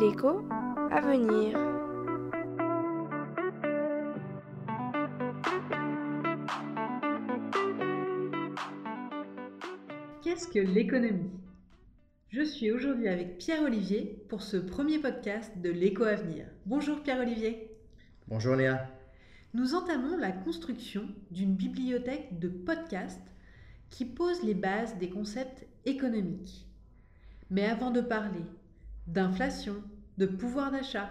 L'écho à venir. Qu'est-ce que l'économie? Je suis aujourd'hui avec Pierre-Olivier pour ce premier podcast de l'écho à venir. Bonjour Pierre-Olivier. Bonjour Léa. Nous entamons la construction d'une bibliothèque de podcasts qui pose les bases des concepts économiques. Mais avant de parler d'inflation, de pouvoir d'achat,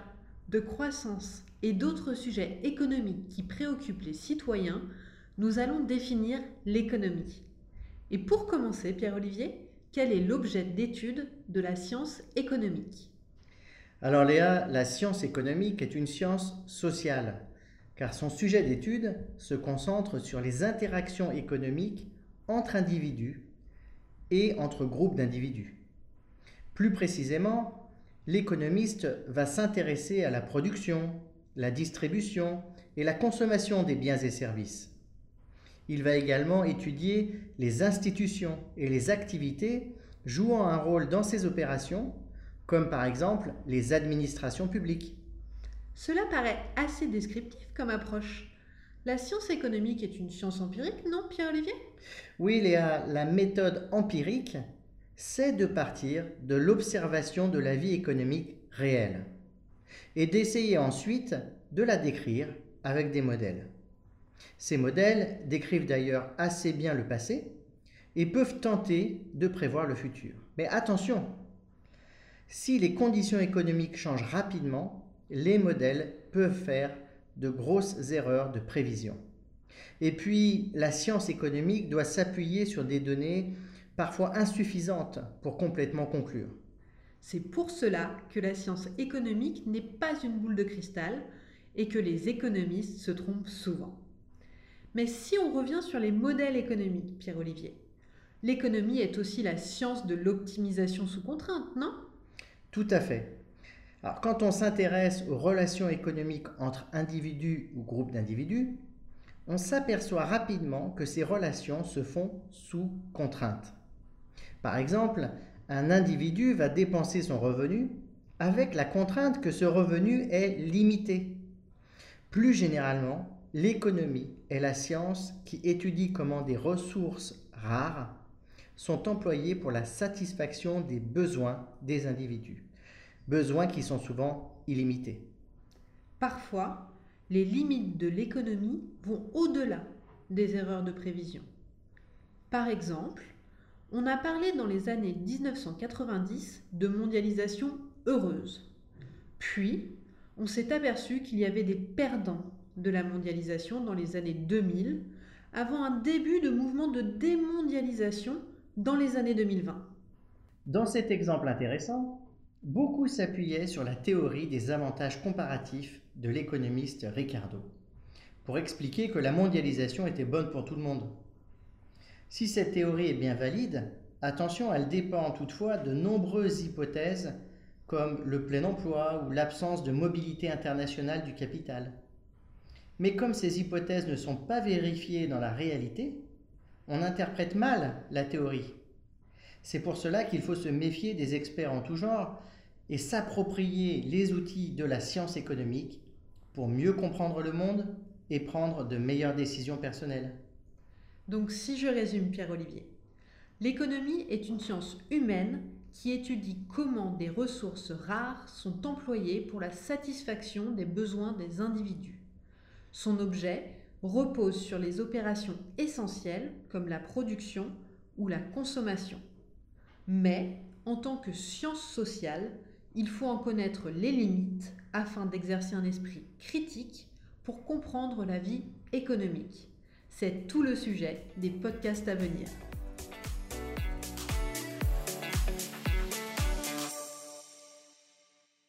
de croissance et d'autres sujets économiques qui préoccupent les citoyens, nous allons définir l'économie. Et pour commencer, Pierre-Olivier, quel est l'objet d'étude de la science économique? Alors Léa, la science économique est une science sociale, car son sujet d'étude se concentre sur les interactions économiques entre individus et entre groupes d'individus. Plus précisément, l'économiste va s'intéresser à la production, la distribution et la consommation des biens et services. Il va également étudier les institutions et les activités jouant un rôle dans ces opérations, comme par exemple les administrations publiques. Cela paraît assez descriptif comme approche. La science économique est une science empirique, non, Pierre-Olivier? Oui, Léa, la méthode empirique, c'est de partir de l'observation de la vie économique réelle et d'essayer ensuite de la décrire avec des modèles. Ces modèles décrivent d'ailleurs assez bien le passé et peuvent tenter de prévoir le futur. Mais attention, si les conditions économiques changent rapidement, les modèles peuvent faire de grosses erreurs de prévision. Et puis, la science économique doit s'appuyer sur des données parfois insuffisantes pour complètement conclure. C'est pour cela que la science économique n'est pas une boule de cristal et que les économistes se trompent souvent. Mais si on revient sur les modèles économiques, Pierre-Olivier, l'économie est aussi la science de l'optimisation sous contrainte, non? Tout à fait. Quand on s'intéresse aux relations économiques entre individus ou groupes d'individus, on s'aperçoit rapidement que ces relations se font sous contrainte. Par exemple, un individu va dépenser son revenu avec la contrainte que ce revenu est limité. Plus généralement, l'économie est la science qui étudie comment des ressources rares sont employées pour la satisfaction des besoins des individus besoins qui sont souvent illimités. Parfois, les limites de l'économie vont au-delà des erreurs de prévision. Par exemple, on a parlé dans les années 1990 de mondialisation heureuse. Puis, on s'est aperçu qu'il y avait des perdants de la mondialisation dans les années 2000, avant un début de mouvement de démondialisation dans les années 2020. Dans cet exemple intéressant, Beaucoup s'appuyaient sur la théorie des avantages comparatifs de l'économiste Ricardo, pour expliquer que la mondialisation était bonne pour tout le monde. Si cette théorie est bien valide, attention, elle dépend toutefois de nombreuses hypothèses comme le plein emploi ou l'absence de mobilité internationale du capital. Mais comme ces hypothèses ne sont pas vérifiées dans la réalité, on interprète mal la théorie c'est pour cela qu'il faut se méfier des experts en tout genre et s'approprier les outils de la science économique pour mieux comprendre le monde et prendre de meilleures décisions personnelles. Donc si je résume Pierre-Olivier, l'économie est une science humaine qui étudie comment des ressources rares sont employées pour la satisfaction des besoins des individus. Son objet repose sur les opérations essentielles comme la production ou la consommation. Mais, en tant que science sociale, il faut en connaître les limites afin d'exercer un esprit critique pour comprendre la vie économique. C'est tout le sujet des podcasts à venir.